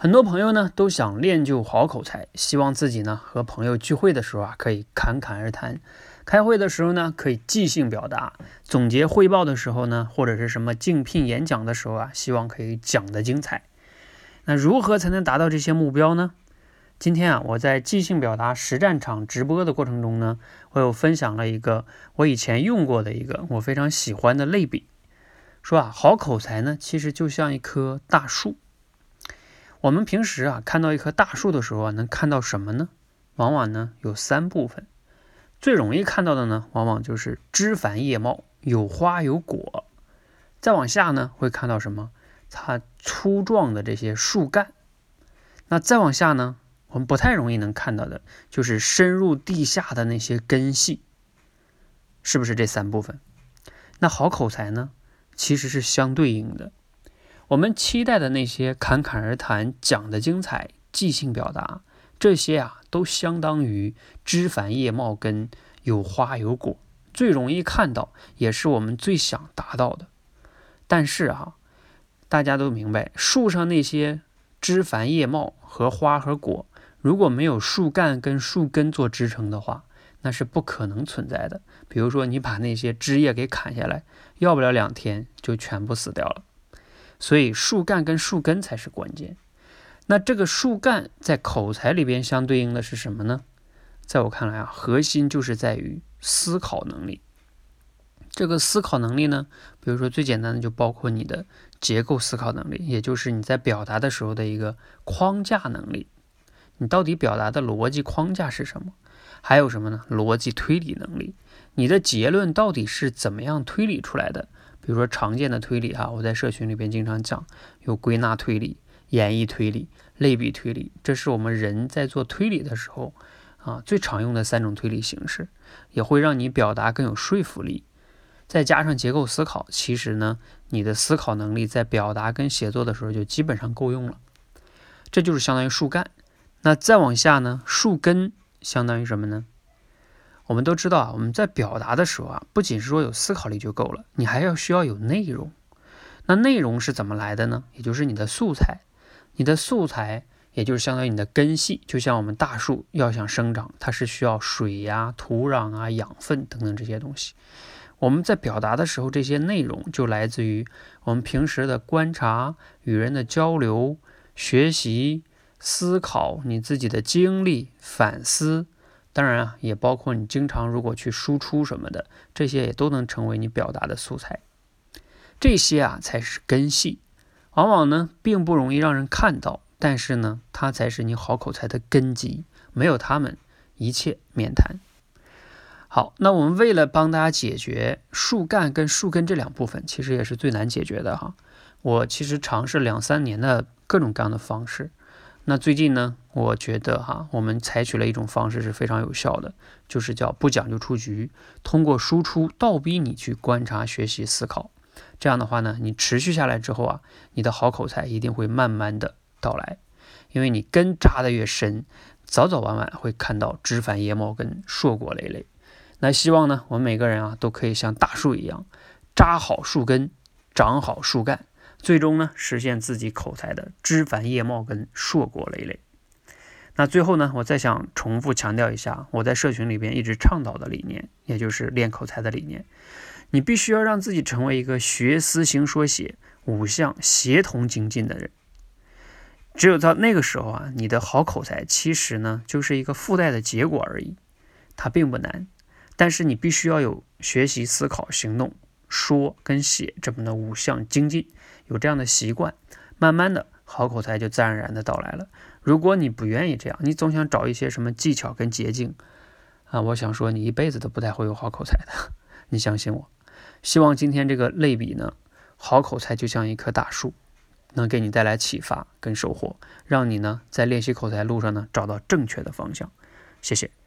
很多朋友呢都想练就好口才，希望自己呢和朋友聚会的时候啊可以侃侃而谈，开会的时候呢可以即兴表达，总结汇报的时候呢或者是什么竞聘演讲的时候啊，希望可以讲得精彩。那如何才能达到这些目标呢？今天啊我在即兴表达实战场直播的过程中呢，我有分享了一个我以前用过的一个我非常喜欢的类比，说啊好口才呢其实就像一棵大树。我们平时啊看到一棵大树的时候啊，能看到什么呢？往往呢有三部分，最容易看到的呢，往往就是枝繁叶茂，有花有果。再往下呢，会看到什么？它粗壮的这些树干。那再往下呢，我们不太容易能看到的，就是深入地下的那些根系。是不是这三部分？那好口才呢，其实是相对应的。我们期待的那些侃侃而谈、讲的精彩、即兴表达，这些啊，都相当于枝繁叶茂、跟有花有果，最容易看到，也是我们最想达到的。但是啊，大家都明白，树上那些枝繁叶茂和花和果，如果没有树干跟树根做支撑的话，那是不可能存在的。比如说，你把那些枝叶给砍下来，要不了两天就全部死掉了。所以树干跟树根才是关键。那这个树干在口才里边相对应的是什么呢？在我看来啊，核心就是在于思考能力。这个思考能力呢，比如说最简单的就包括你的结构思考能力，也就是你在表达的时候的一个框架能力。你到底表达的逻辑框架是什么？还有什么呢？逻辑推理能力。你的结论到底是怎么样推理出来的？比如说常见的推理哈，我在社群里边经常讲，有归纳推理、演绎推理、类比推理，这是我们人在做推理的时候啊最常用的三种推理形式，也会让你表达更有说服力。再加上结构思考，其实呢，你的思考能力在表达跟写作的时候就基本上够用了。这就是相当于树干。那再往下呢，树根相当于什么呢？我们都知道啊，我们在表达的时候啊，不仅是说有思考力就够了，你还要需要有内容。那内容是怎么来的呢？也就是你的素材，你的素材也就是相当于你的根系。就像我们大树要想生长，它是需要水呀、土壤啊、养分等等这些东西。我们在表达的时候，这些内容就来自于我们平时的观察、与人的交流、学习、思考，你自己的经历、反思。当然啊，也包括你经常如果去输出什么的，这些也都能成为你表达的素材。这些啊才是根系，往往呢并不容易让人看到，但是呢，它才是你好口才的根基。没有它们，一切免谈。好，那我们为了帮大家解决树干跟树根这两部分，其实也是最难解决的哈。我其实尝试两三年的各种各样的方式。那最近呢，我觉得哈，我们采取了一种方式是非常有效的，就是叫不讲究出局，通过输出倒逼你去观察、学习、思考。这样的话呢，你持续下来之后啊，你的好口才一定会慢慢的到来，因为你根扎的越深，早早晚晚会看到枝繁叶茂跟硕果累累。那希望呢，我们每个人啊，都可以像大树一样，扎好树根，长好树干。最终呢，实现自己口才的枝繁叶茂跟硕果累累。那最后呢，我再想重复强调一下，我在社群里边一直倡导的理念，也就是练口才的理念。你必须要让自己成为一个学思行说写五项协同精进的人。只有到那个时候啊，你的好口才其实呢，就是一个附带的结果而已，它并不难。但是你必须要有学习、思考、行动。说跟写这么的五项精进，有这样的习惯，慢慢的好口才就自然而然的到来了。如果你不愿意这样，你总想找一些什么技巧跟捷径啊，我想说你一辈子都不太会有好口才的。你相信我。希望今天这个类比呢，好口才就像一棵大树，能给你带来启发跟收获，让你呢在练习口才路上呢找到正确的方向。谢谢。